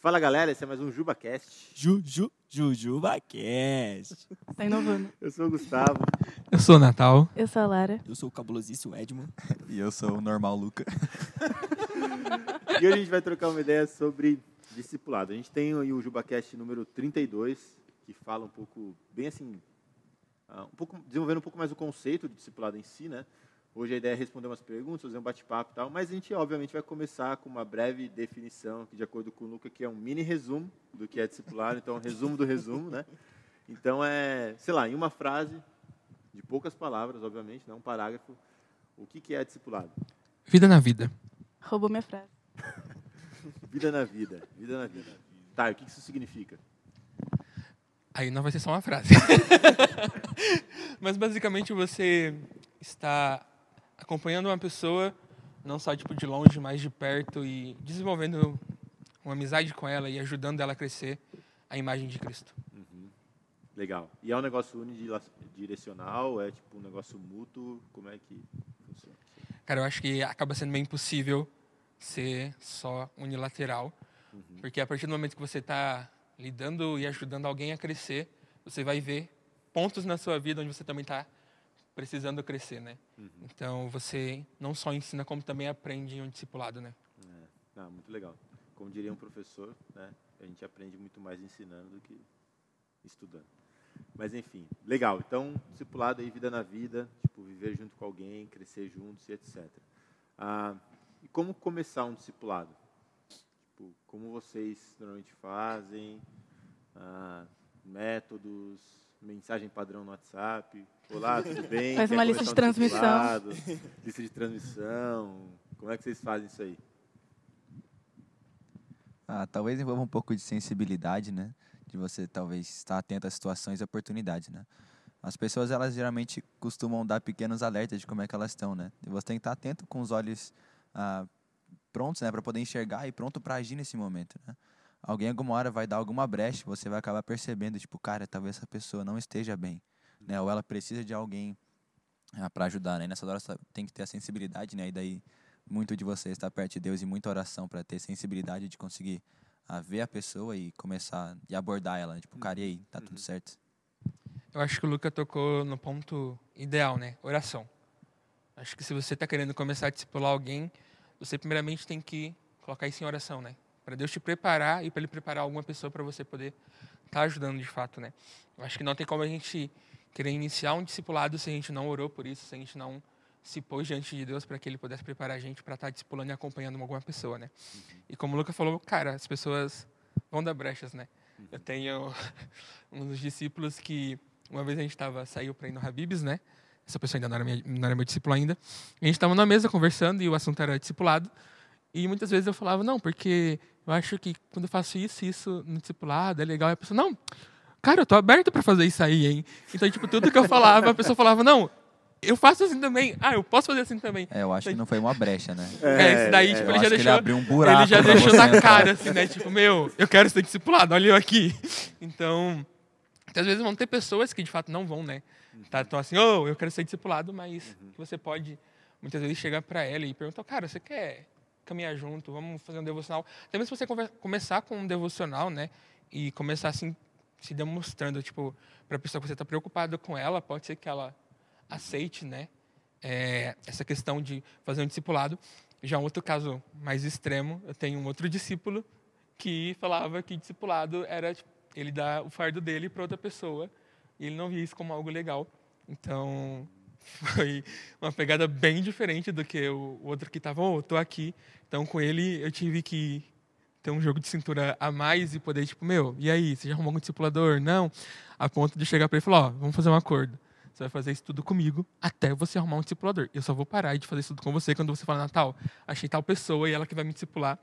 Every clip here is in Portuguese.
Fala galera, esse é mais um JubaCast. Ju, ju, JujubaCast. Tá inovando. Eu sou o Gustavo. Eu sou o Natal. Eu sou a Lara. Eu sou o cabulosíssimo Edmund. E eu sou o normal Luca. E hoje a gente vai trocar uma ideia sobre discipulado. A gente tem aí o JubaCast número 32, que fala um pouco, bem assim, um pouco, desenvolvendo um pouco mais o conceito de discipulado em si, né? Hoje a ideia é responder umas perguntas, fazer um bate-papo e tal, mas a gente obviamente vai começar com uma breve definição, que de acordo com o Luca, que é um mini resumo do que é discipulado, então um resumo do resumo, né? Então é, sei lá, em uma frase, de poucas palavras, obviamente, não um parágrafo, o que que é discipulado? Vida na vida. Roubou minha frase. Vida na vida, vida na vida. Tá, o que que isso significa? Aí não vai ser só uma frase. Mas basicamente você está acompanhando uma pessoa, não só tipo de longe, mas de perto e desenvolvendo uma amizade com ela e ajudando ela a crescer a imagem de Cristo. Legal. E é um negócio unidirecional? É tipo um negócio mútuo? Como é que funciona? Cara, eu acho que acaba sendo meio impossível ser só unilateral, porque a partir do momento que você está lidando e ajudando alguém a crescer, você vai ver pontos na sua vida onde você também está precisando crescer, né? Então você não só ensina como também aprende em um discipulado, né? É. Ah, muito legal. Como diria um professor, né? A gente aprende muito mais ensinando do que estudando. Mas enfim, legal. Então, discipulado aí, vida na vida, tipo, viver junto com alguém, crescer juntos e etc. Ah, e como começar um discipulado? Tipo, como vocês normalmente fazem? Ah, métodos, mensagem padrão no WhatsApp. Olá, tudo bem? Faz uma lista de transmissão. Lista de transmissão. Como é que vocês fazem isso aí? Ah, talvez envolva um pouco de sensibilidade, né? De você talvez estar atento às situações e oportunidades, né? As pessoas, elas geralmente costumam dar pequenos alertas de como é que elas estão, né? E você tem que estar atento com os olhos ah, prontos, né? Para poder enxergar e pronto para agir nesse momento, né? Alguém alguma hora vai dar alguma brecha, você vai acabar percebendo, tipo, cara, talvez essa pessoa não esteja bem, né? Ou ela precisa de alguém para ajudar, né? E nessa hora você tem que ter a sensibilidade, né? E daí muito de você estar perto de Deus e muita oração para ter sensibilidade de conseguir ah, ver a pessoa e começar e abordar ela, né? tipo, cara, e aí, tá tudo certo? Eu acho que o Luca tocou no ponto ideal, né? Oração. Acho que se você está querendo começar a discipular alguém, você primeiramente tem que colocar isso em oração, né? Para Deus te preparar e para Ele preparar alguma pessoa para você poder estar ajudando de fato, né? Eu acho que não tem como a gente querer iniciar um discipulado se a gente não orou por isso, se a gente não se pôs diante de Deus para que Ele pudesse preparar a gente para estar discipulando e acompanhando alguma pessoa, né? E como o Luca falou, cara, as pessoas vão dar brechas, né? Eu tenho dos discípulos que uma vez a gente estava saiu para ir no Habibs, né? Essa pessoa ainda não era, minha, não era meu discípulo ainda. E a gente estava na mesa conversando e o assunto era discipulado. E muitas vezes eu falava, não, porque eu acho que quando eu faço isso, isso no discipulado é legal. E a pessoa, não, cara, eu tô aberto para fazer isso aí, hein? Então, tipo, tudo que eu falava, a pessoa falava, não, eu faço assim também. Ah, eu posso fazer assim também. É, eu acho que não foi uma brecha, né? É, isso daí, é, tipo, ele já que ele deixou. abriu um buraco Ele já deixou na entrar. cara, assim, né? Tipo, meu, eu quero ser discipulado, olha eu aqui. Então, às vezes vão ter pessoas que de fato não vão, né? Tá, então assim, oh, eu quero ser discipulado, mas que você pode muitas vezes chegar para ela e perguntar, cara, você quer caminhar junto? Vamos fazer um devocional. Mesmo se você começar com um devocional, né? E começar assim, se demonstrando, tipo, para a pessoa que você está preocupado com ela, pode ser que ela aceite, né? é, essa questão de fazer um discipulado. Já um outro caso mais extremo, eu tenho um outro discípulo que falava que discipulado era tipo, ele dar o fardo dele para outra pessoa e ele não via isso como algo legal. Então foi uma pegada bem diferente do que o, outro que estava, oh, tô aqui. Então com ele eu tive que ter um jogo de cintura a mais e poder tipo, meu, e aí, você já arrumou algum discipulador? Não. A ponto de chegar para ele e falar, ó, vamos fazer um acordo. Você vai fazer isso tudo comigo até você arrumar um discipulador. Eu só vou parar de fazer isso tudo com você quando você falar, Natal, achei tal pessoa e ela que vai me discipular.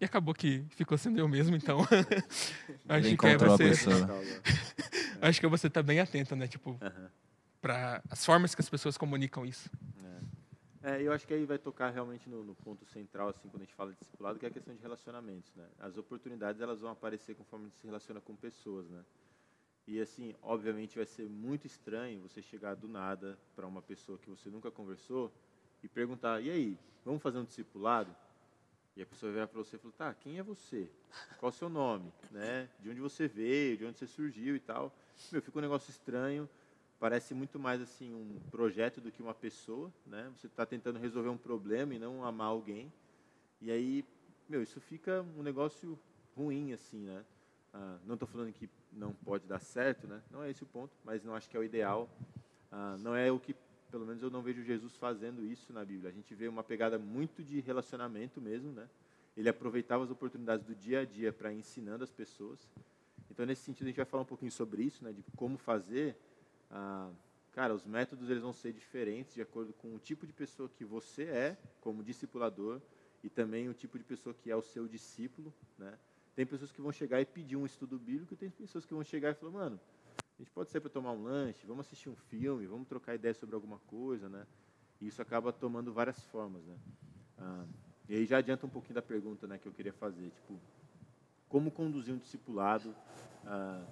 E acabou que ficou sendo eu mesmo, então. acho que é você. Acho que você tá bem atento, né? Tipo, para as formas que as pessoas comunicam isso. É, eu acho que aí vai tocar realmente no, no ponto central, assim, quando a gente fala de discipulado, que é a questão de relacionamentos, né? As oportunidades, elas vão aparecer conforme a gente se relaciona com pessoas, né? E assim, obviamente vai ser muito estranho você chegar do nada para uma pessoa que você nunca conversou e perguntar: "E aí, vamos fazer um discipulado?" E a pessoa virar para você e falar: "Tá, quem é você? Qual o seu nome, né? De onde você veio, de onde você surgiu e tal?" Meu, fica um negócio estranho. Parece muito mais assim um projeto do que uma pessoa, né? Você está tentando resolver um problema e não amar alguém. E aí, meu, isso fica um negócio ruim assim, né? Ah, não estou falando que não pode dar certo, né? Não é esse o ponto, mas não acho que é o ideal. Ah, não é o que, pelo menos eu não vejo Jesus fazendo isso na Bíblia. A gente vê uma pegada muito de relacionamento mesmo, né? Ele aproveitava as oportunidades do dia a dia para ensinando as pessoas. Então, nesse sentido, a gente vai falar um pouquinho sobre isso, né? De como fazer. Ah, cara, os métodos eles vão ser diferentes de acordo com o tipo de pessoa que você é como discipulador e também o tipo de pessoa que é o seu discípulo, né? Tem pessoas que vão chegar e pedir um estudo bíblico, e tem pessoas que vão chegar e falar, mano, a gente pode sair para tomar um lanche, vamos assistir um filme, vamos trocar ideia sobre alguma coisa, né? E isso acaba tomando várias formas, né? Ah, e aí já adianta um pouquinho da pergunta, né, que eu queria fazer, tipo, como conduzir um discipulado? Ah,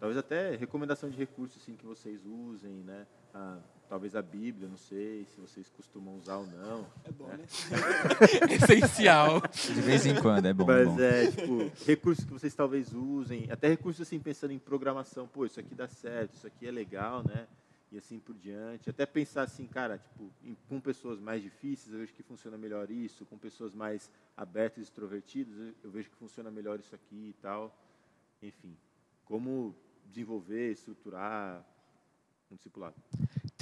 talvez até recomendação de recursos assim que vocês usem, né? Ah, talvez a Bíblia, não sei se vocês costumam usar ou não. É bom, né? Essencial. De vez em quando, é bom. Mas bom. é, tipo, recursos que vocês talvez usem, até recursos assim, pensando em programação, pô, isso aqui dá certo, isso aqui é legal, né? E assim por diante. Até pensar assim, cara, tipo, em- com pessoas mais difíceis, eu vejo que funciona melhor isso, com pessoas mais abertas e extrovertidas, eu, eu vejo que funciona melhor isso aqui e tal. Enfim, como desenvolver, estruturar um discipulado.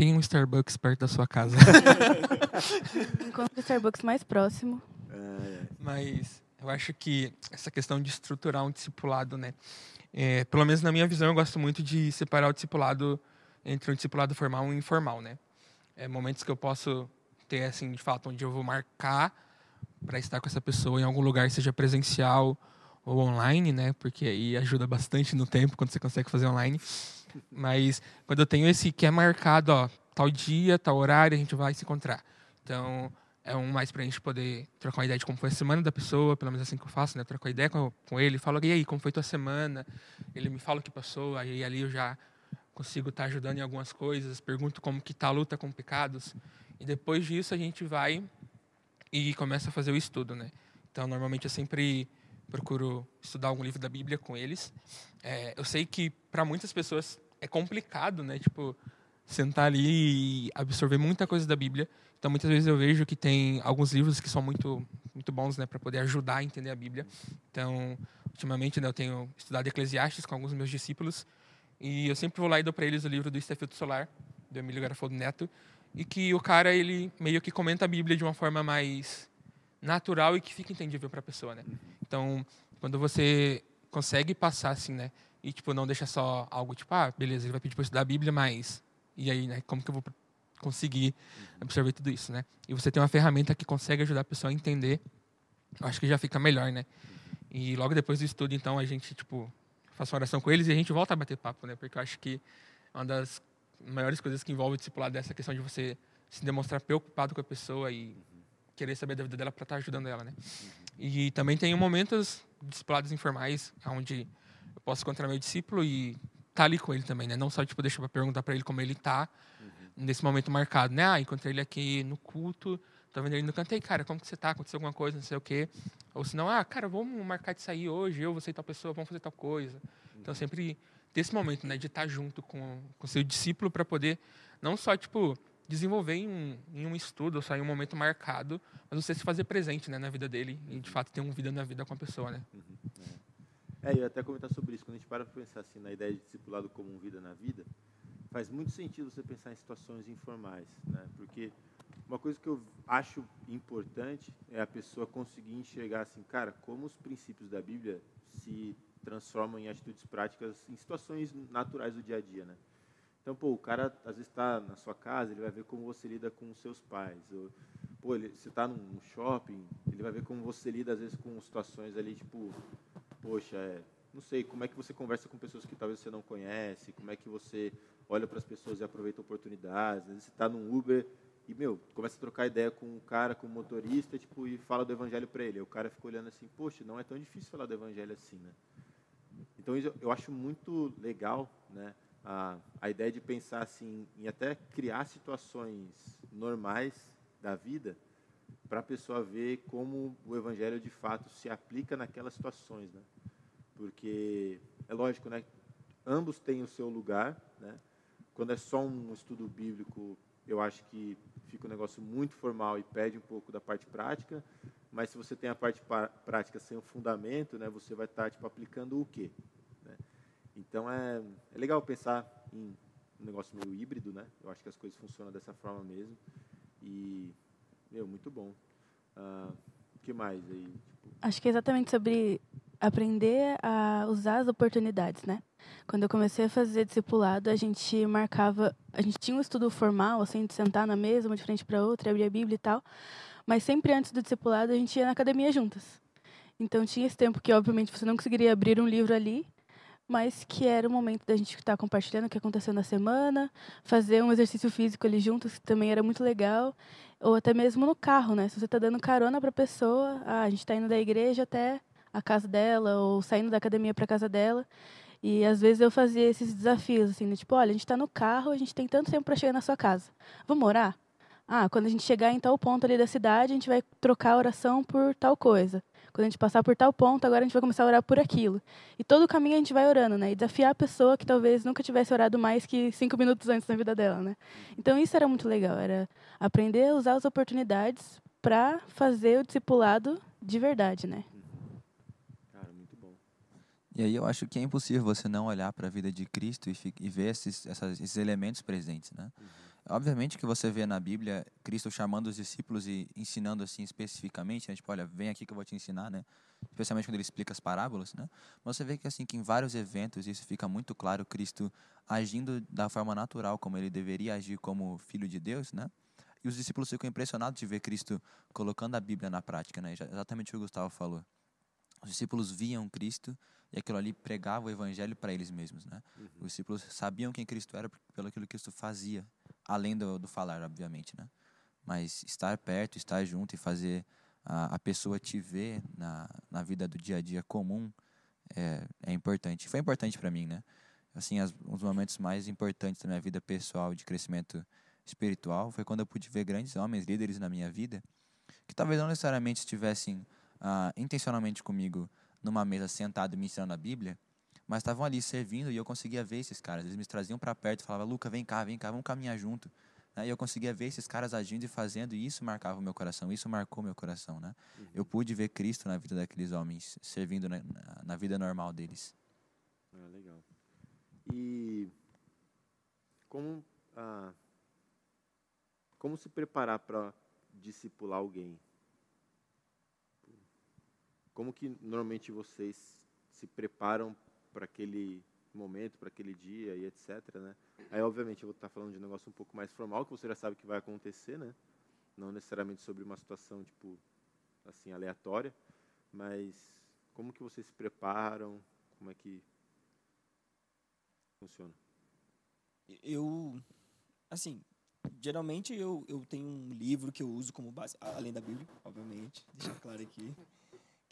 Tem um Starbucks perto da sua casa. Encontre o Starbucks mais próximo. É, Mas eu acho que essa questão de estruturar um discipulado, né? é, pelo menos na minha visão, eu gosto muito de separar o discipulado entre um discipulado formal e um informal, né? É, momentos que eu posso ter, assim, de fato, onde eu vou marcar para estar com essa pessoa em algum lugar, seja presencial ou online, né? Porque aí ajuda bastante no tempo quando você consegue fazer online. Mas quando eu tenho esse que é marcado, ó, tal dia, tal horário, a gente vai se encontrar. Então, é um mais pra gente poder trocar uma ideia de como foi a semana da pessoa, pelo menos assim que eu faço, né? Trocar ideia com, com ele, falo, e aí, como foi tua semana? Ele me fala o que passou, aí ali eu já consigo estar ajudando em algumas coisas, pergunto como que tá a luta com pecados. E depois disso a gente vai e começa a fazer o estudo, né? Então, normalmente eu sempre procuro estudar algum livro da Bíblia com eles. É, eu sei que para muitas pessoas é complicado, né? Tipo, sentar ali e absorver muita coisa da Bíblia. Então, muitas vezes eu vejo que tem alguns livros que são muito, muito bons, né, para poder ajudar a entender a Bíblia. Então, ultimamente, né, eu tenho estudado Eclesiastes com alguns dos meus discípulos e eu sempre vou lá e dou para eles o livro do Estefildo Solar, do Emílio Garofaldo Neto, e que o cara ele meio que comenta a Bíblia de uma forma mais natural e que fica entendível para a pessoa, né? Então, quando você consegue passar assim, né, e tipo não deixa só algo tipo, ah, beleza, ele vai pedir para estudar a Bíblia, mas e aí, né, como que eu vou conseguir absorver tudo isso, né? E você tem uma ferramenta que consegue ajudar a pessoa a entender, eu acho que já fica melhor, né? E logo depois do estudo, então, a gente, tipo, faz uma oração com eles e a gente volta a bater papo, né? Porque eu acho que uma das maiores coisas que envolve o discipulado é essa questão de você se demonstrar preocupado com a pessoa e querer saber da vida dela para estar ajudando ela, né? E também tem momentos discipulados informais, onde eu posso encontrar meu discípulo e estar ali com ele também, né? Não só, tipo, deixar para perguntar para ele como ele tá nesse momento marcado, né? Ah, encontrei ele aqui no culto, tô vendo ele no canto, e cara, como que você tá? Aconteceu alguma coisa, não sei o quê. Ou senão, ah, cara, vamos marcar de sair hoje, eu, você e tal pessoa, vamos fazer tal coisa. Então, sempre ter esse momento, né, de estar junto com o seu discípulo para poder não só, tipo, desenvolver em um, em um estudo, ou só em um momento marcado, mas você se fazer presente, né, na vida dele e, de fato, ter uma vida na vida com a pessoa, né? É, eu até comentar sobre isso. Quando a gente para para pensar assim, na ideia de discipulado como vida na vida, faz muito sentido você pensar em situações informais, né? Porque uma coisa que eu acho importante é a pessoa conseguir enxergar assim, cara, como os princípios da Bíblia se transformam em atitudes práticas em situações naturais do dia a dia, né? Então, pô, o cara às vezes está na sua casa, ele vai ver como você lida com os seus pais. Ou, pô, ele, você está num shopping, ele vai ver como você lida às vezes com situações ali, tipo, poxa, é, não sei, como é que você conversa com pessoas que talvez você não conhece, como é que você olha para as pessoas e aproveita oportunidades. Às vezes você está num Uber e, meu, começa a trocar ideia com o cara, com o motorista, tipo, e fala do evangelho para ele. O cara fica olhando assim, poxa, não é tão difícil falar do evangelho assim, né? Então eu acho muito legal, né? A, a ideia de pensar assim em até criar situações normais da vida para a pessoa ver como o evangelho de fato se aplica naquelas situações, né? Porque é lógico, né? Ambos têm o seu lugar, né? Quando é só um estudo bíblico, eu acho que fica um negócio muito formal e perde um pouco da parte prática. Mas se você tem a parte prática sem o fundamento, né? Você vai estar tipo aplicando o quê? Né? Então é, é legal pensar em um negócio meio híbrido, né? Eu acho que as coisas funcionam dessa forma mesmo. E meu, muito bom. Ah, o que mais aí? Tipo... Acho que é exatamente sobre aprender a usar as oportunidades, né? Quando eu comecei a fazer discipulado, a gente marcava, a gente tinha um estudo formal, assim, de sentar na mesa, uma de frente para outra, abrir a Bíblia e tal, mas sempre antes do discipulado a gente ia na academia juntas. Então tinha esse tempo que, obviamente, você não conseguiria abrir um livro ali, mas que era o momento da gente estar compartilhando o que aconteceu na semana, fazer um exercício físico ali juntos, que também era muito legal, ou até mesmo no carro, né? Se você está dando carona para a pessoa, ah, a gente está indo da igreja até a casa dela ou saindo da academia para casa dela. E às vezes eu fazia esses desafios assim, tipo, olha, a gente está no carro, a gente tem tanto tempo para chegar na sua casa. Vamos orar? Ah, quando a gente chegar em tal ponto ali da cidade, a gente vai trocar a oração por tal coisa. Quando a gente passar por tal ponto, agora a gente vai começar a orar por aquilo. E todo o caminho a gente vai orando, né? E desafiar a pessoa que talvez nunca tivesse orado mais que cinco minutos antes na vida dela, né? Então isso era muito legal, era aprender a usar as oportunidades para fazer o discipulado de verdade, né? E aí eu acho que é impossível você não olhar para a vida de Cristo e, e ver esses, essas, esses elementos presentes, né? Uhum. Obviamente que você vê na Bíblia Cristo chamando os discípulos e ensinando assim especificamente, né? Tipo, olha, vem aqui que eu vou te ensinar, né? Especialmente quando ele explica as parábolas, né? Mas você vê que assim que em vários eventos isso fica muito claro, Cristo agindo da forma natural como ele deveria agir como filho de Deus, né? E os discípulos ficam impressionados de ver Cristo colocando a Bíblia na prática, né? Exatamente o que o Gustavo falou. Os discípulos viam Cristo e aquilo ali pregava o evangelho para eles mesmos, né? Uhum. Os discípulos sabiam quem Cristo era pelo aquilo que Cristo fazia, além do, do falar, obviamente, né? Mas estar perto, estar junto e fazer a, a pessoa te ver na, na vida do dia a dia comum é, é importante. Foi importante para mim, né? Assim, as, um dos momentos mais importantes da minha vida pessoal de crescimento espiritual foi quando eu pude ver grandes homens, líderes na minha vida, que talvez não necessariamente estivessem ah, intencionalmente comigo numa mesa sentado me ensinando a Bíblia, mas estavam ali servindo e eu conseguia ver esses caras. Eles me traziam para perto e falavam, Luca, vem cá, vem cá, vamos caminhar junto. Né? E eu conseguia ver esses caras agindo e fazendo, e isso marcava o meu coração, isso marcou meu coração. Né? Uhum. Eu pude ver Cristo na vida daqueles homens, servindo na, na vida normal deles. Ah, legal. E como, ah, como se preparar para discipular alguém? como que normalmente vocês se preparam para aquele momento, para aquele dia e etc, né? Aí, obviamente, eu vou estar falando de um negócio um pouco mais formal, que você já sabe que vai acontecer, né? Não necessariamente sobre uma situação, tipo, assim, aleatória, mas como que vocês se preparam, como é que funciona? Eu, assim, geralmente eu, eu tenho um livro que eu uso como base, além da Bíblia, obviamente, deixar claro aqui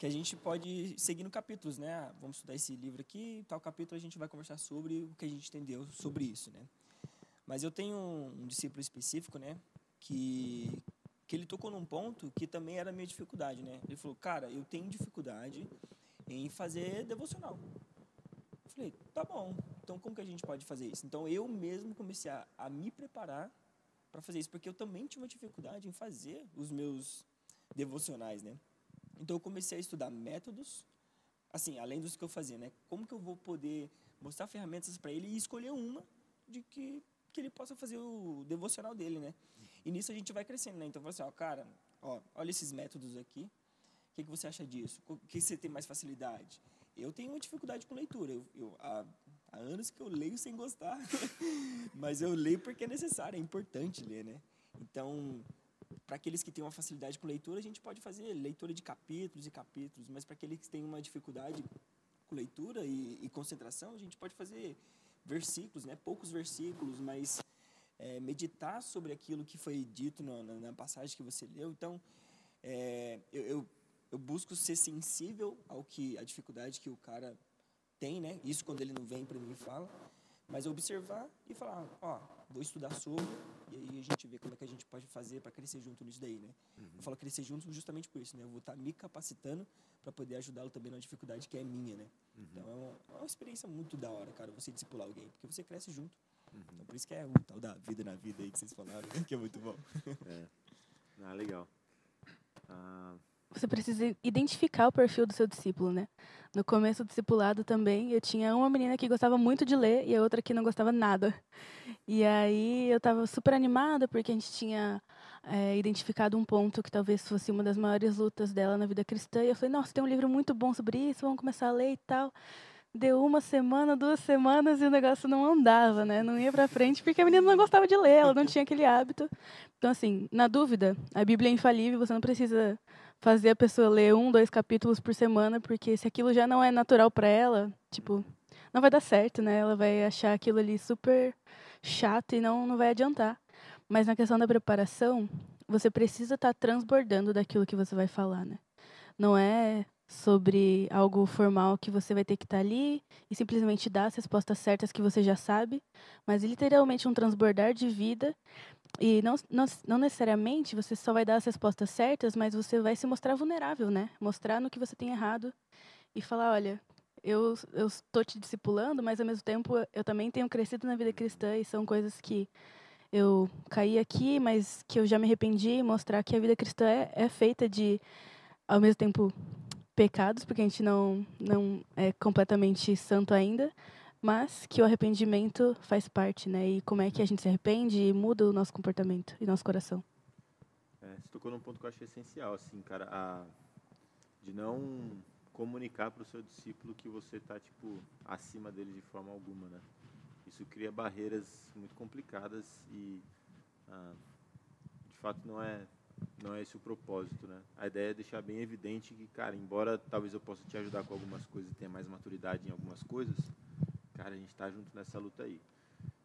que a gente pode seguir no capítulos, né? Ah, vamos estudar esse livro aqui, tal capítulo a gente vai conversar sobre o que a gente entendeu sobre isso, né? Mas eu tenho um discípulo específico, né, que que ele tocou num ponto que também era a minha dificuldade, né? Ele falou: "Cara, eu tenho dificuldade em fazer devocional". Eu falei: "Tá bom. Então como que a gente pode fazer isso?". Então eu mesmo comecei a, a me preparar para fazer isso, porque eu também tinha uma dificuldade em fazer os meus devocionais, né? Então eu comecei a estudar métodos, assim, além dos que eu fazia, né? Como que eu vou poder mostrar ferramentas para ele e escolher uma de que que ele possa fazer o devocional dele, né? E nisso a gente vai crescendo, né? Então, assim, ó, cara, ó, olha esses métodos aqui. O que, que você acha disso? O que você tem mais facilidade? Eu tenho uma dificuldade com leitura. Eu, eu há, há, anos que eu leio sem gostar, mas eu leio porque é necessário, é importante ler, né? Então, para aqueles que têm uma facilidade com leitura, a gente pode fazer leitura de capítulos e capítulos, mas para aqueles que têm uma dificuldade com leitura e, e, concentração, a gente pode fazer versículos, né? poucos versículos, mas é, meditar sobre aquilo que foi dito na, na, na passagem que você leu. Então, é, eu, eu, eu, busco ser sensível ao que a dificuldade que o cara tem, né? Isso quando ele não vem para mim e fala. Mas observar e falar, ó, vou estudar sobre, e aí a gente vê como é que a gente pode fazer para crescer junto nisso daí, né? Uhum. Eu falo crescer junto justamente por isso, né? Eu vou estar me capacitando para poder ajudá-lo também na dificuldade que é minha, né? Uhum. Então é uma, é uma experiência muito da hora, cara, você discipular alguém, porque você cresce junto. Uhum. Então por isso que é o tal da vida na vida aí que vocês falaram, que é muito bom. É. Ah, legal. Ah, Você precisa identificar o perfil do seu discípulo, né? No começo do discipulado também, eu tinha uma menina que gostava muito de ler e a outra que não gostava nada. E aí eu estava super animada porque a gente tinha é, identificado um ponto que talvez fosse uma das maiores lutas dela na vida cristã. E eu falei, nossa, tem um livro muito bom sobre isso, vamos começar a ler e tal. Deu uma semana, duas semanas e o negócio não andava, né? Não ia pra frente porque a menina não gostava de ler, ela não tinha aquele hábito. Então, assim, na dúvida, a Bíblia é infalível, você não precisa fazer a pessoa ler um, dois capítulos por semana, porque se aquilo já não é natural para ela, tipo, não vai dar certo, né? Ela vai achar aquilo ali super chato e não, não vai adiantar. Mas na questão da preparação, você precisa estar transbordando daquilo que você vai falar, né? Não é sobre algo formal que você vai ter que estar ali e simplesmente dar as respostas certas que você já sabe, mas literalmente um transbordar de vida e não, não, não necessariamente você só vai dar as respostas certas, mas você vai se mostrar vulnerável, né? Mostrar no que você tem errado e falar, olha, eu estou te discipulando, mas ao mesmo tempo eu também tenho crescido na vida cristã e são coisas que eu caí aqui, mas que eu já me arrependi, mostrar que a vida cristã é, é feita de ao mesmo tempo pecados, porque a gente não não é completamente santo ainda, mas que o arrependimento faz parte, né? E como é que a gente se arrepende e muda o nosso comportamento e nosso coração. é, você tocou num ponto que eu achei essencial, assim, cara, a, de não comunicar para o seu discípulo que você está, tipo, acima dele de forma alguma, né? Isso cria barreiras muito complicadas e, ah, de fato, não é não é esse o propósito, né? A ideia é deixar bem evidente que, cara, embora talvez eu possa te ajudar com algumas coisas e tenha mais maturidade em algumas coisas, cara, a gente está junto nessa luta aí.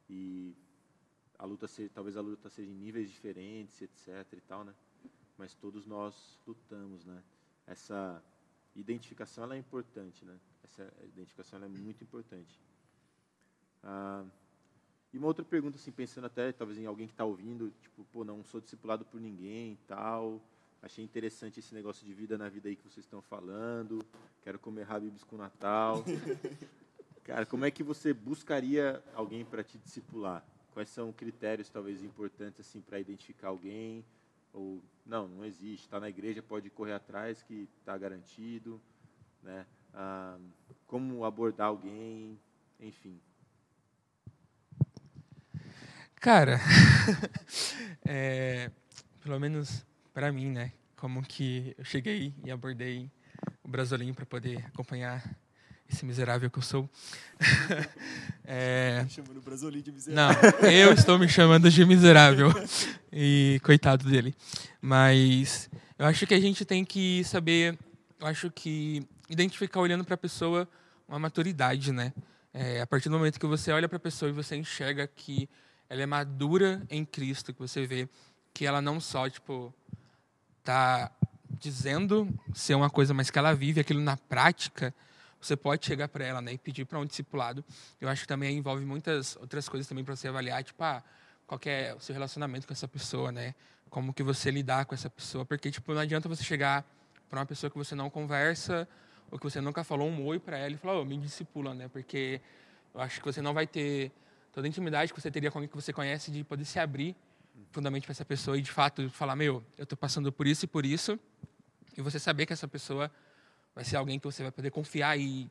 E a luta se, talvez a luta seja em níveis diferentes, etc e tal, né? Mas todos nós lutamos, né? Essa identificação ela é importante, né? Essa identificação é muito importante. Ah, e uma outra pergunta, assim, pensando até talvez em alguém que está ouvindo, tipo, pô, não sou discipulado por ninguém e tal. Achei interessante esse negócio de vida na vida aí que vocês estão falando. Quero comer Habibs com Natal. Cara, como é que você buscaria alguém para te discipular? Quais são critérios talvez importantes assim para identificar alguém? Ou não, não existe. Está na igreja, pode correr atrás que está garantido, né? Ah, como abordar alguém, enfim. Cara, é, pelo menos para mim, né? Como que eu cheguei e abordei o Brasolim para poder acompanhar esse miserável que eu sou. é, Chamando o Brasolim de miserável. não, eu estou me chamando de miserável. E coitado dele. Mas eu acho que a gente tem que saber, eu acho que identificar olhando para a pessoa uma maturidade, né? É, a partir do momento que você olha para a pessoa e você enxerga que ela é madura em Cristo, que você vê que ela não só, tipo, tá dizendo ser uma coisa, mas que ela vive aquilo na prática, você pode chegar para ela, né, e pedir para um discipulado. Eu acho que também envolve muitas outras coisas também para você avaliar, tipo, ah, qual é o seu relacionamento com essa pessoa, né? Como que você lidar com essa pessoa, porque tipo, não adianta você chegar para uma pessoa que você não conversa ou que você nunca falou um oi para ela e falar, oh, me discipula, né? Porque eu acho que você não vai ter toda a intimidade que você teria com alguém que você conhece de poder se abrir fundamentalmente para essa pessoa e de fato falar, meu, eu estou passando por isso e por isso, e você saber que essa pessoa vai ser alguém que você vai poder confiar e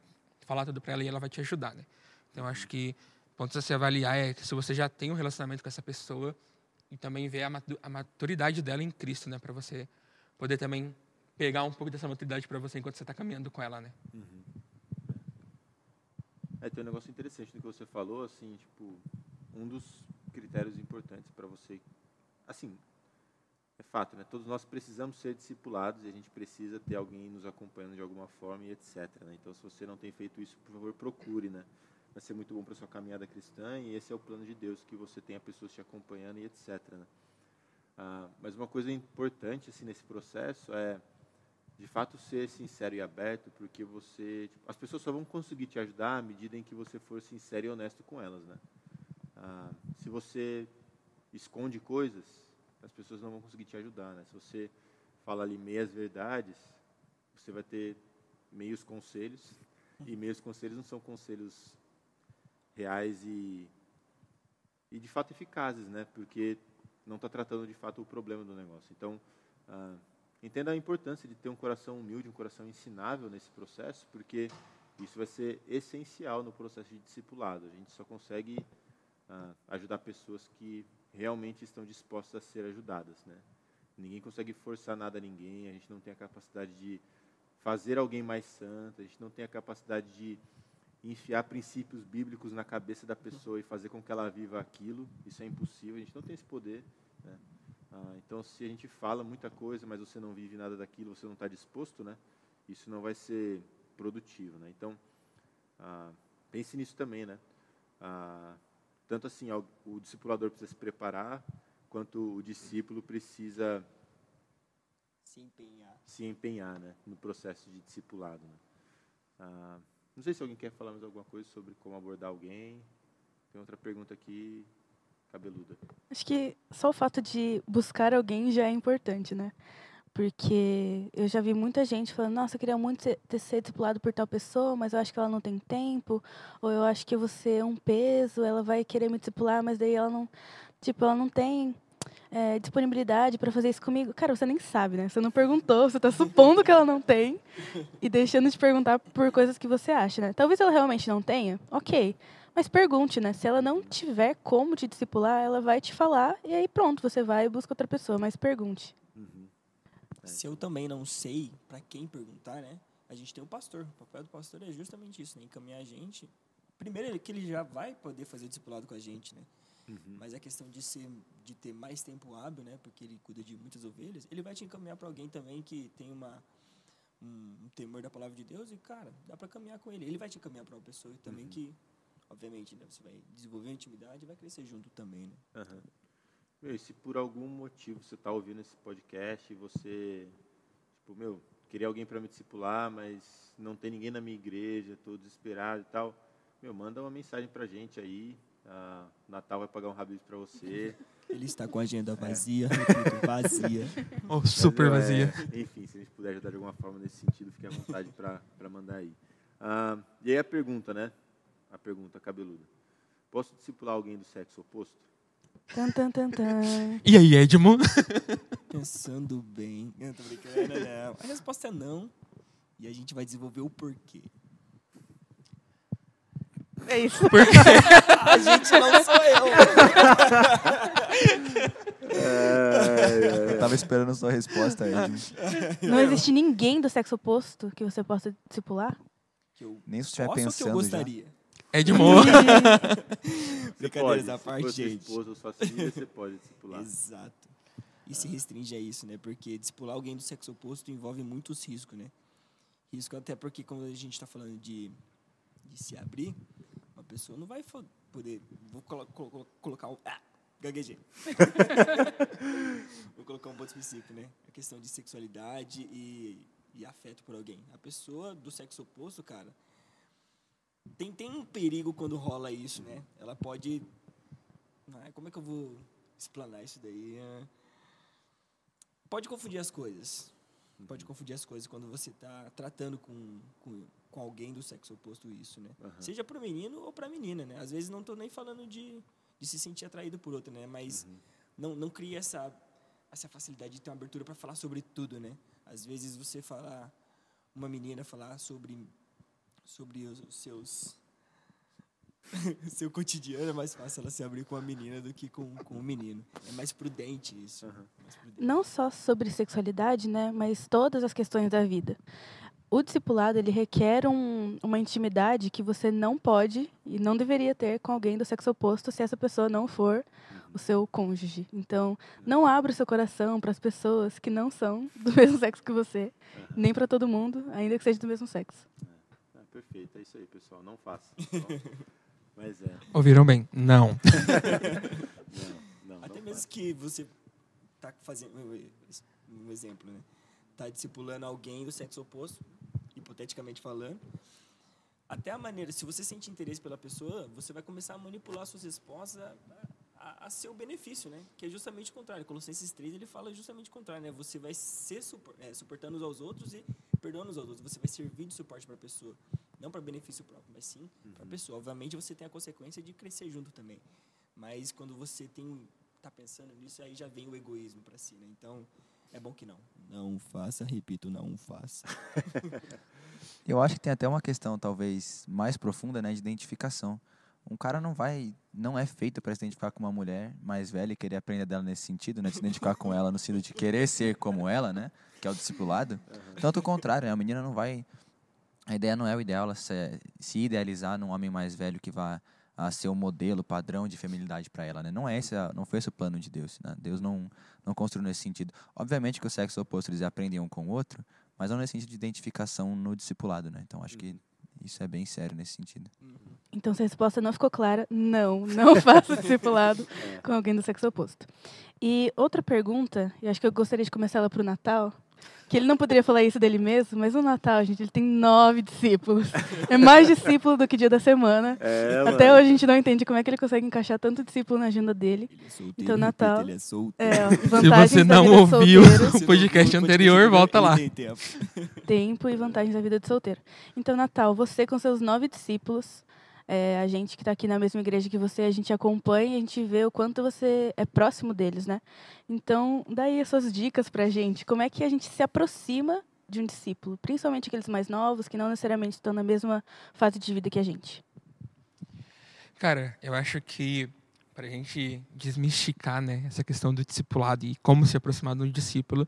falar tudo para ela e ela vai te ajudar, né? Então acho que pontos a se avaliar é se você já tem um relacionamento com essa pessoa e também ver a matu- a maturidade dela em Cristo, né, para você poder também pegar um pouco dessa maturidade para você enquanto você está caminhando com ela, né? É, tem um negócio interessante no que você falou, assim, tipo, um dos critérios importantes para você, assim, é fato, né? Todos nós precisamos ser discipulados e a gente precisa ter alguém nos acompanhando de alguma forma e etc. Né? Então, se você não tem feito isso, por favor, procure, né? Vai ser muito bom para sua caminhada cristã e esse é o plano de Deus que você tenha pessoas te acompanhando e etc. Né? Ah, mas uma coisa importante assim nesse processo é de fato ser sincero e aberto, porque você, tipo, as pessoas só vão conseguir te ajudar à medida em que você for sincero e honesto com elas, né? Ah, se você esconde coisas, as pessoas não vão conseguir te ajudar, né? Se você fala ali meias verdades, você vai ter meios conselhos e meios conselhos não são conselhos reais e e de fato eficazes, né? Porque não está tratando de fato o problema do negócio. Então, ah, entenda a importância de ter um coração humilde, um coração ensinável nesse processo, porque isso vai ser essencial no processo de discipulado. A gente só consegue ah, ajudar pessoas que realmente estão dispostas a ser ajudadas, né? Ninguém consegue forçar nada a ninguém. A gente não tem a capacidade de fazer alguém mais santo. A gente não tem a capacidade de enfiar princípios bíblicos na cabeça da pessoa e fazer com que ela viva aquilo. Isso é impossível. A gente não tem esse poder. Né? Ah, então, se a gente fala muita coisa, mas você não vive nada daquilo, você não está disposto, né? Isso não vai ser produtivo, né? Então, ah, pense nisso também, né? Ah, tanto assim, o, discipulador precisa se preparar, quanto o discípulo precisa Se empenhar. se empenhar, né? No processo de discipulado. Né? Ah, não sei se alguém quer falar mais alguma coisa sobre como abordar alguém. Tem outra pergunta aqui, cabeluda. Acho que só o fato de buscar alguém já é importante, né? Porque eu já vi muita gente falando, nossa, eu queria muito ser, ter ser discipulado por tal pessoa, mas eu acho que ela não tem tempo, ou eu acho que vou ser um peso, ela vai querer me discipular, mas daí ela não, tipo, ela não tem é, disponibilidade para fazer isso comigo. Cara, você nem sabe, né? Você não perguntou, você está supondo que ela não tem e deixando de perguntar por coisas que você acha, né? Talvez ela realmente não tenha, ok. Mas pergunte, né? Se ela não tiver como te discipular, ela vai te falar e aí pronto, você vai e busca outra pessoa, mas pergunte. Uhum. É. Se eu também não sei para quem perguntar, né? A gente tem o pastor. O papel do pastor é justamente isso, né? Encaminhar a gente. Primeiro, que ele já vai poder fazer discipulado com a gente, né? Uhum. Mas a questão de ser de ter mais tempo hábil, né? Porque ele cuida de muitas ovelhas, ele vai te encaminhar para alguém também que tem uma um, temor da palavra de Deus e cara, dá para caminhar com ele. Ele vai te encaminhar para uma pessoa também que obviamente, né, você vai desenvolver intimidade e vai crescer junto também, né? Aham. Meu, e se por algum motivo você está ouvindo esse podcast e você, tipo, meu, queria alguém para me discipular, mas não tem ninguém na minha igreja, estou desesperado e tal, meu, manda uma mensagem pra gente aí. Ah, Natal vai pagar um rabisco para você. Ele está com a agenda vazia, repito, vazia. Oh, super Mas, vazia. é, enfim, se a gente puder ajudar de alguma forma nesse sentido, fique à vontade para mandar aí. Ah, e aí a pergunta, né? A pergunta cabeluda. Posso discipular alguém do sexo oposto? Tan, tan, tan, tan. E aí, Edmo? Pensando bem. Eu tô brincando, não. A resposta é não. E a gente vai desenvolver o porquê. É isso. A gente não sou eu. Eu tava esperando a sua resposta aí. Não existe ninguém do sexo oposto que você possa discipular? Que eu Nem se estiver ou que eu pensando já. Gostaria. Edmo. Você Brincadeiras pode, à se parte, sua gente. esposa ou sua filha, você pode discipular. Exato. E se restringe a isso, né? Porque discipular alguém do sexo oposto envolve muitos riscos, né? Risco até porque, quando a gente está falando de, de se abrir, uma pessoa não vai poder. Vou colo- colo- colocar um. Ah, gaguejei. vou colocar um ponto específico, né? A questão de sexualidade e, e afeto por alguém. A pessoa do sexo oposto, cara, tem, tem um perigo quando rola isso, né? Ela pode. Ah, como é que eu vou explanar isso daí? Ah, Pode confundir as coisas. Pode confundir as coisas quando você está tratando com, com, com alguém do sexo oposto isso, né? Aham. Seja para menino ou para menina, né? Às vezes não estou nem falando de, de se sentir atraído por outro, né? Mas não, não cria essa, essa facilidade de ter uma abertura para falar sobre tudo, né? Às vezes você falar, uma menina falar sobre, sobre os, os seus seu cotidiano é mais fácil ela se abrir com a menina do que com, com o menino. É mais prudente isso. mais prudente. Não só sobre sexualidade, né? Mas todas as questões da vida. O discipulado, ele requer um, uma intimidade que você não pode e não deveria ter com alguém do sexo oposto se essa pessoa não for o seu cônjuge. Então, não abra o seu coração para as pessoas que não são do mesmo sexo que você, nem para todo mundo, ainda que seja do mesmo sexo. Perfeito, é isso aí, pessoal. Não faça. Só- Mas é. Ouviram bem? Não. Não, não, Até não mesmo que você tá fazendo um exemplo, né? está discipulando alguém do sexo oposto, hipoteticamente falando, até a maneira, se você sente interesse pela pessoa, você vai começar a manipular suas respostas a, a, a seu benefício, né? Que é justamente o contrário. Colossenses 3, ele fala justamente o contrário, né? Você vai ser é, suportando uns aos outros e perdoando os outros. Você vai servir de suporte para a pessoa. Não para benefício próprio, mas sim uhum. para a pessoa. Obviamente, você tem a consequência de crescer junto também. Mas quando você tem tá pensando nisso, aí já vem o egoísmo para si, né? Então, é bom que não. Não faça, repito, não faça. Eu acho que tem até uma questão, talvez, mais profunda, né, de identificação. Um cara não vai, não é feito para se identificar com uma mulher mais velha e querer aprender dela nesse sentido, né, de se identificar com ela no sentido de querer ser como ela, né, que é o discipulado. Tanto o contrário, né, a menina não vai, a ideia não é o ideal, ela se, se idealizar num homem mais velho que vá a ser o modelo padrão de feminilidade para ela, né? Não é esse, não foi esse o plano de Deus, né? Deus não não construiu nesse sentido. Obviamente que o sexo oposto eles aprendem um com o outro, mas não nesse sentido de identificação no discipulado, né? Então acho que isso é bem sério nesse sentido. Então, se a resposta não ficou clara, não, não faça discipulado com alguém do sexo oposto. E outra pergunta, e acho que eu gostaria de começar ela para o Natal, que ele não poderia falar isso dele mesmo, mas no Natal, gente, ele tem nove discípulos. É mais discípulo do que dia da semana. É, Até hoje a gente não entende como é que ele consegue encaixar tanto discípulo na agenda dele. Ele é solteiro, então, Natal. Ele é solteiro. É, Se você não ouviu o podcast anterior, volta lá. Tempo e vantagens da vida de solteiro. Então, Natal, você com seus nove discípulos, é, a gente que está aqui na mesma igreja que você, a gente acompanha, a gente vê o quanto você é próximo deles, né? Então, daí as suas dicas para a gente. Como é que a gente se aproxima de um discípulo, principalmente aqueles mais novos, que não necessariamente estão na mesma fase de vida que a gente? Cara, eu acho que para a gente desmistificar né, essa questão do discipulado e como se aproximar de um discípulo,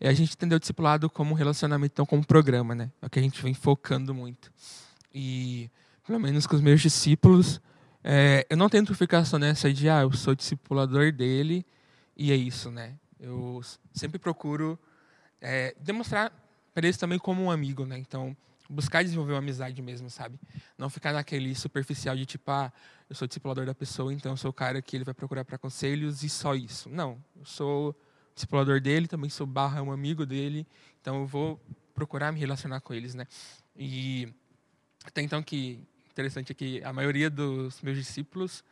é a gente entender o discipulado como um relacionamento, então como um programa, né? É o que a gente vem focando muito. E pelo menos com os meus discípulos, é, eu não tento ficar só nessa de, ah, eu sou discipulador dele e é isso, né? Eu sempre procuro é, demonstrar para eles também como um amigo, né? Então, buscar desenvolver uma amizade mesmo, sabe? Não ficar naquele superficial de tipo, ah, eu sou discipulador da pessoa, então eu sou o cara que ele vai procurar para conselhos e só isso. Não, eu sou discipulador dele, também sou barra um amigo dele, então eu vou procurar me relacionar com eles, né? E até então que interessante é que a maioria dos meus discípulos,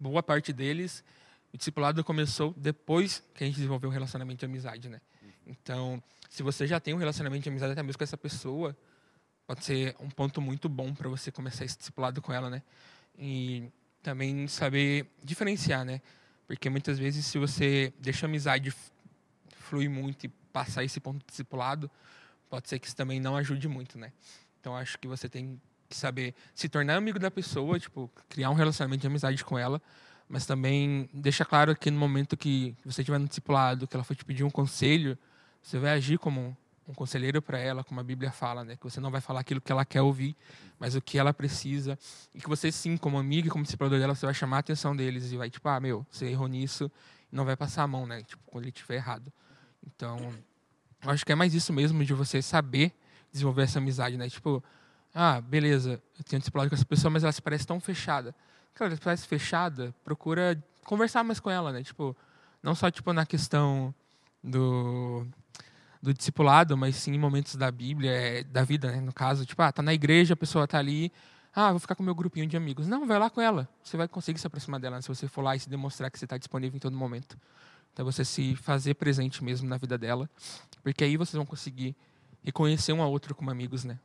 boa parte deles, o discipulado começou depois que a gente desenvolveu um relacionamento de amizade, né? Então, se você já tem um relacionamento de amizade até mesmo com essa pessoa, pode ser um ponto muito bom para você começar esse discipulado com ela, né? E também saber diferenciar, né? Porque muitas vezes se você deixa a amizade fluir muito e passar esse ponto discipulado, pode ser que isso também não ajude muito, né? Então acho que você tem saber se tornar amigo da pessoa, tipo, criar um relacionamento de amizade com ela, mas também deixa claro que no momento que você estiver no discipulado, que ela for te pedir um conselho, você vai agir como um conselheiro para ela, como a Bíblia fala, né? Que você não vai falar aquilo que ela quer ouvir, mas o que ela precisa. E que você, sim, como amigo e como discipulador dela, você vai chamar a atenção deles e vai, tipo, ah, meu, você errou nisso, e não vai passar a mão, né? Tipo, quando ele estiver errado. Então, eu acho que é mais isso mesmo, de você saber desenvolver essa amizade, né? Tipo, ah, beleza, eu tenho discipulado com essa pessoa, mas ela se parece tão fechada. Cara, ela parece fechada, procura conversar mais com ela, né? Tipo, não só tipo na questão do do discipulado, mas sim em momentos da Bíblia, é, da vida, né? No caso, tipo, ah, tá na igreja, a pessoa tá ali, ah, vou ficar com meu grupinho de amigos. Não, vai lá com ela. Você vai conseguir se aproximar dela né? se você for lá e se demonstrar que você está disponível em todo momento. Então, você se fazer presente mesmo na vida dela, porque aí vocês vão conseguir reconhecer um ao outro como amigos, né?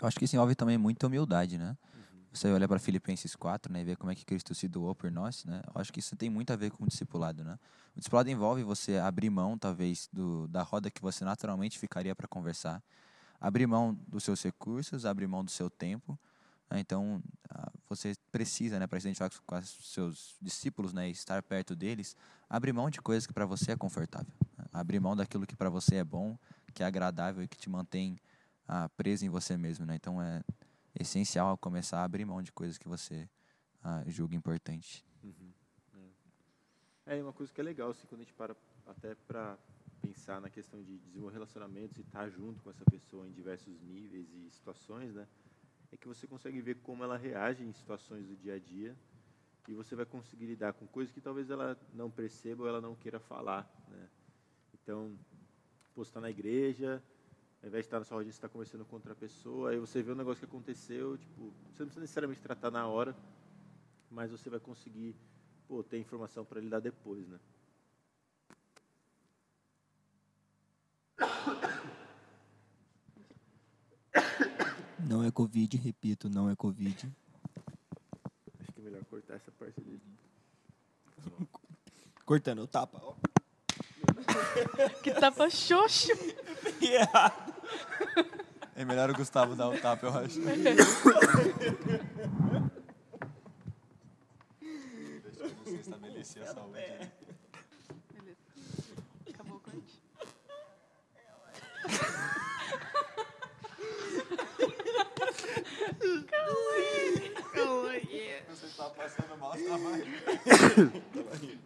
Eu acho que isso envolve também muita humildade, né? Uhum. Você olha para Filipenses 4, né, e ver como é que Cristo se doou por nós, né? Eu acho que isso tem muito a ver com o discipulado, né? O discipulado envolve você abrir mão, talvez, do, da roda que você naturalmente ficaria para conversar, abrir mão dos seus recursos, abrir mão do seu tempo. Né? Então, você precisa, né, para se identificar com os seus discípulos, né, estar perto deles, abrir mão de coisas que para você é confortável, né? abrir mão daquilo que para você é bom, que é agradável e que te mantém ah, preso em você mesmo, né? Então é essencial começar a abrir mão de coisas que você ah, julga importante. Uhum. É. é uma coisa que é legal, assim, quando a gente para até para pensar na questão de desenvolver relacionamentos e estar junto com essa pessoa em diversos níveis e situações, né? É que você consegue ver como ela reage em situações do dia a dia e você vai conseguir lidar com coisas que talvez ela não perceba ou ela não queira falar, né? Então, você está na igreja, ao invés de estar na sua rodinha, você está conversando com outra pessoa, aí você vê um negócio que aconteceu, tipo, você não precisa necessariamente tratar na hora, mas você vai conseguir pô, ter informação para lidar depois, né? Não é Covid, repito, não é Covid. Acho que é melhor cortar essa parte dele. Cortando o tapa. ó. Que tapa xoxo. errado. É melhor o Gustavo dar o tapa, eu acho. Deixa você estabelecer a saúde. Beleza. Acabou o corte. Você tá passando mal, você tá E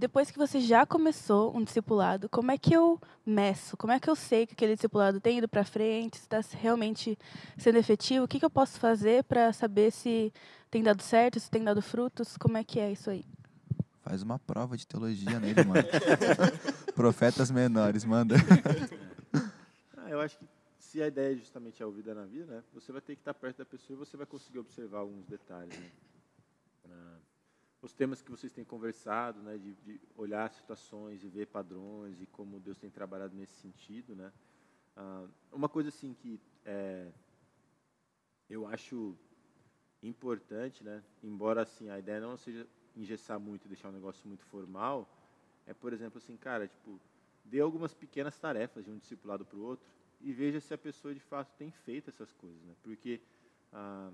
depois que você já começou um discipulado, como é que eu meço? Como é que eu sei que aquele discipulado tem ido para frente, se está realmente sendo efetivo? O que, que eu posso fazer para saber se tem dado certo, se tem dado frutos? Como é que é isso aí? Faz uma prova de teologia nele, mano. Profetas menores, manda. Ah, eu acho que se a ideia justamente é ouvir na vida, né, você vai ter que estar perto da pessoa e você vai conseguir observar alguns detalhes. Né? Ah, os temas que vocês têm conversado, né, de, de olhar situações e ver padrões e como Deus tem trabalhado nesse sentido, né. Ah, uma coisa assim que é, eu acho importante, né, embora assim a ideia não seja engessar muito deixar um negócio muito formal, é por exemplo assim, cara, tipo, dê algumas pequenas tarefas de um discipulado para o outro e veja se a pessoa de fato tem feito essas coisas, né? Porque ah,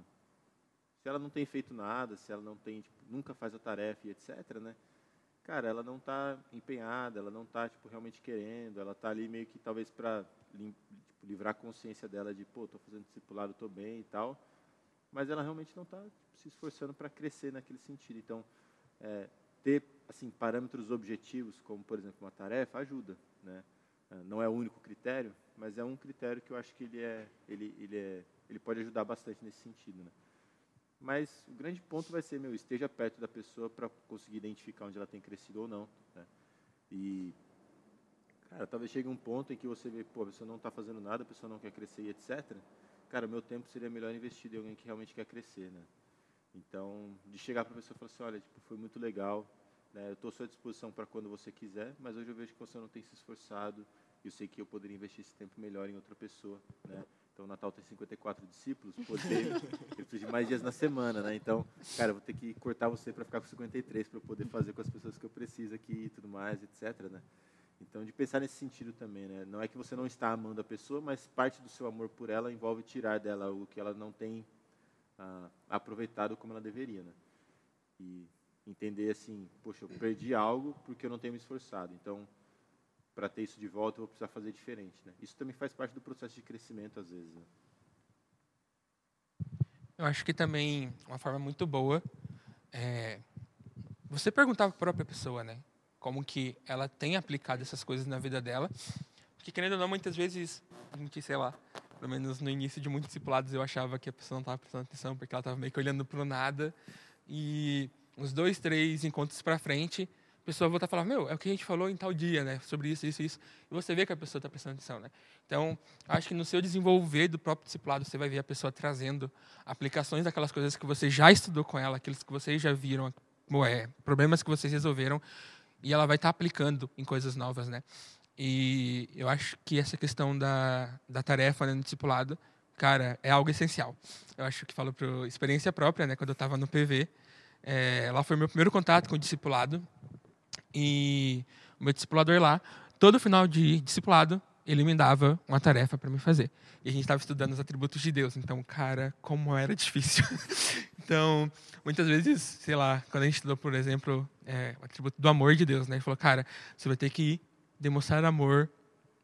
se ela não tem feito nada, se ela não tem, tipo, nunca faz a tarefa e etc, né? Cara, ela não está empenhada, ela não está tipo realmente querendo, ela está ali meio que talvez para tipo, livrar a consciência dela de, pô, tô fazendo discipulado, tô bem e tal, mas ela realmente não está se esforçando para crescer naquele sentido. Então, é, ter assim parâmetros objetivos, como por exemplo uma tarefa, ajuda, né? Ah, Não é o único critério, mas é um critério que eu acho que ele é, ele, ele é, ele pode ajudar bastante nesse sentido, né? Mas o grande ponto vai ser, meu, esteja perto da pessoa para conseguir identificar onde ela tem crescido ou não, né? E cara, talvez chegue um ponto em que você vê, pô, a pessoa não está fazendo nada, a pessoa não quer crescer e etc. Cara, meu tempo seria melhor investido em alguém que realmente quer crescer, né? Então, de chegar para a pessoa e falar assim, olha, tipo, foi muito legal, né? Eu estou à sua disposição para quando você quiser, mas hoje eu vejo que você não tem se esforçado e eu sei que eu poderia investir esse tempo melhor em outra pessoa, né? Então, o Natal tem 54 discípulos, pô, ter- eu preciso de mais dias na semana, né? Então, cara, eu vou ter que cortar você para ficar com 53 para eu poder fazer com as pessoas que eu preciso aqui e tudo mais, etc, né? Então, de pensar nesse sentido também, né? Não é que você não está amando a pessoa, mas parte do seu amor por ela envolve tirar dela o que ela não tem ah, aproveitado como ela deveria, né? E entender assim, poxa, eu perdi algo porque eu não tenho me esforçado. Então, para ter isso de volta, eu vou precisar fazer diferente, né? Isso também faz parte do processo de crescimento às vezes, né? Eu acho que também uma forma muito boa é você perguntar para a própria pessoa, né? Como que ela tem aplicado essas coisas na vida dela. Porque, querendo ou não, muitas vezes, a gente, sei lá, pelo menos no início de muitos discipulados, eu achava que a pessoa não estava prestando atenção porque ela estava meio que olhando para o nada. E uns dois, três encontros para frente, pessoa volta a falar, meu, é o que a gente falou em tal dia, né? Sobre isso, isso, isso. E você vê que a pessoa está prestando atenção, né? Então, acho que no seu desenvolver do próprio discipulado, você vai ver a pessoa trazendo aplicações daquelas coisas que você já estudou com ela, aqueles que vocês já viram, é, problemas que vocês resolveram, e ela vai estar aplicando em coisas novas, né? E eu acho que essa questão da, da tarefa né, no discipulado, cara, é algo essencial. Eu acho que falo por experiência própria, né? Quando eu estava no PV, é, lá foi meu primeiro contato com o discipulado. E o meu discipulador lá, todo final de discipulado, ele me dava uma tarefa para me fazer. E a gente estava estudando os atributos de Deus. Então, cara, como era difícil. então, muitas vezes, sei lá, quando a gente estudou, por exemplo, é, o atributo do amor de Deus, né? Ele falou, cara, você vai ter que demonstrar amor,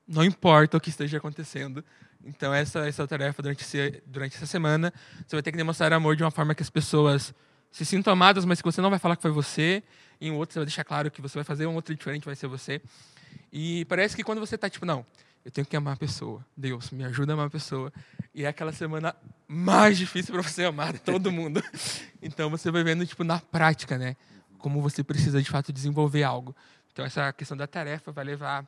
não importa o que esteja acontecendo. Então, essa, essa tarefa durante, esse, durante essa semana, você vai ter que demonstrar amor de uma forma que as pessoas se sintam amadas, mas que você não vai falar que foi você. Em outro, você vai deixar claro que você vai fazer um outro diferente, vai ser você. E parece que quando você está tipo, não, eu tenho que amar a pessoa. Deus, me ajuda a amar a pessoa. E é aquela semana mais difícil para você amar todo mundo. então você vai vendo tipo na prática, né, como você precisa de fato desenvolver algo. Então, essa questão da tarefa vai levar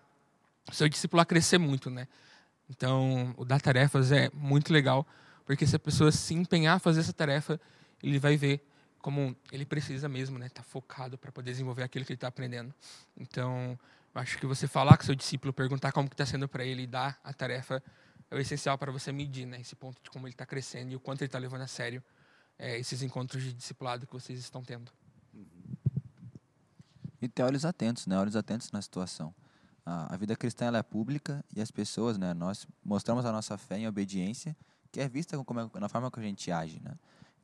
o seu discípulo a crescer muito, né? Então, o dar tarefas é muito legal, porque se a pessoa se empenhar a fazer essa tarefa, ele vai ver como ele precisa mesmo, né? Tá focado para poder desenvolver aquilo que ele está aprendendo. Então, acho que você falar com seu discípulo, perguntar como que está sendo para ele e dar a tarefa é o essencial para você medir, né? Esse ponto de como ele está crescendo e o quanto ele está levando a sério é, esses encontros de discipulado que vocês estão tendo. E ter olhos atentos, né? Olhos atentos na situação. A, a vida cristã ela é pública e as pessoas, né? Nós mostramos a nossa fé em obediência, que é vista como é, na forma que a gente age, né?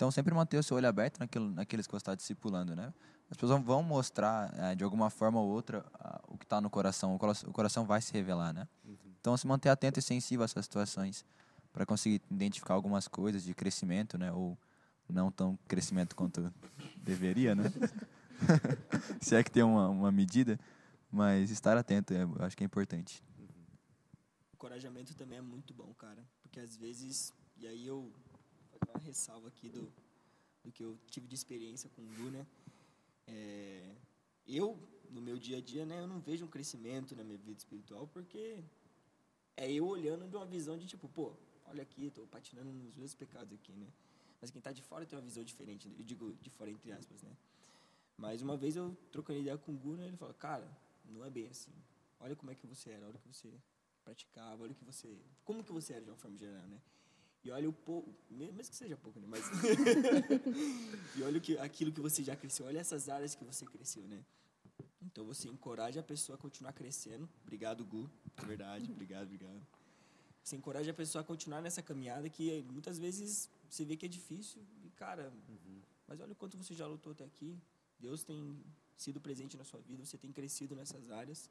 Então, sempre manter o seu olho aberto naquilo, naqueles que você está discipulando, né? As pessoas vão mostrar, é, de alguma forma ou outra, o que está no coração. O coração vai se revelar, né? Uhum. Então, se manter atento e sensível a essas situações para conseguir identificar algumas coisas de crescimento, né? Ou não tão crescimento quanto deveria, né? se é que tem uma, uma medida, mas estar atento, é, eu acho que é importante. Encorajamento também é muito bom, cara, porque às vezes, e aí eu uma ressalva aqui do, do que eu tive de experiência com o Gu, né? É, eu, no meu dia a dia, né, eu não vejo um crescimento na minha vida espiritual porque é eu olhando de uma visão de tipo, pô, olha aqui, estou patinando nos meus pecados aqui, né? Mas quem está de fora tem uma visão diferente, eu digo de fora entre aspas, né? Mas uma vez eu trocando ideia com o Gu, né, ele falou, cara, não é bem assim. Olha como é que você era, olha o que você praticava, olha o que você, como que você era de uma forma geral, né? E olha o pouco, mesmo que seja pouco, né? Mas e olha o que, aquilo que você já cresceu, olha essas áreas que você cresceu, né? Então você encoraja a pessoa a continuar crescendo. Obrigado, Gu. De verdade, obrigado, obrigado. Você encoraja a pessoa a continuar nessa caminhada que muitas vezes você vê que é difícil. E, cara, uhum. mas olha o quanto você já lutou até aqui. Deus tem sido presente na sua vida, você tem crescido nessas áreas.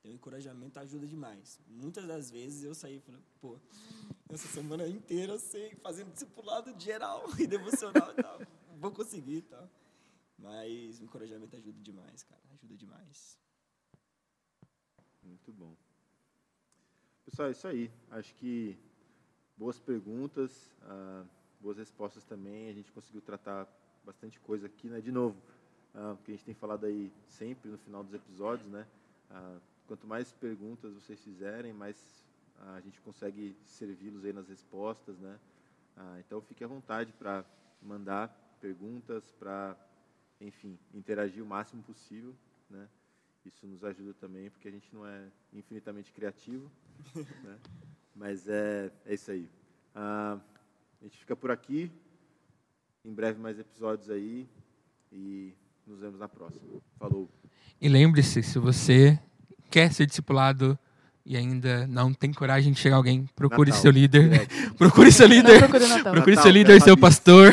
Então, o encorajamento ajuda demais. Muitas das vezes eu saí falando, pô, essa semana inteira eu sei, fazendo discipulado geral e devocional e tal. Vou conseguir e tal. Mas o encorajamento ajuda demais, cara. Ajuda demais. Muito bom. Pessoal, é isso aí. Acho que boas perguntas, ah, boas respostas também. A gente conseguiu tratar bastante coisa aqui, né? De novo, ah, que a gente tem falado aí sempre no final dos episódios, né? Ah, Quanto mais perguntas vocês fizerem, mais ah, a gente consegue servi-los aí nas respostas, né? Ah, então fique à vontade para mandar perguntas, para, enfim, interagir o máximo possível, né? Isso nos ajuda também, porque a gente não é infinitamente criativo, né? Mas é, é isso aí. Ah, a gente fica por aqui. Em breve mais episódios aí e nos vemos na próxima. Falou. E lembre-se, se você quer ser discipulado e ainda não tem coragem de chegar alguém, procure Natal, seu líder. procure seu líder. procure, procure Natal, seu líder, seu pastor.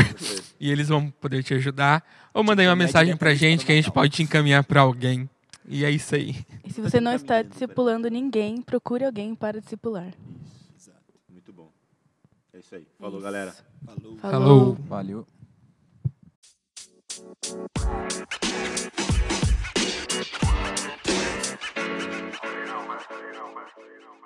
E eles vão poder te ajudar. Ou manda aí uma mensagem pra gente que a gente pode te encaminhar para alguém. E é isso aí. E se você não está discipulando ninguém, procure alguém para discipular. Isso, exato. Muito bom. É isso aí. Falou, isso. galera. Falou. Falou. Valeu. Valeu. you know, man.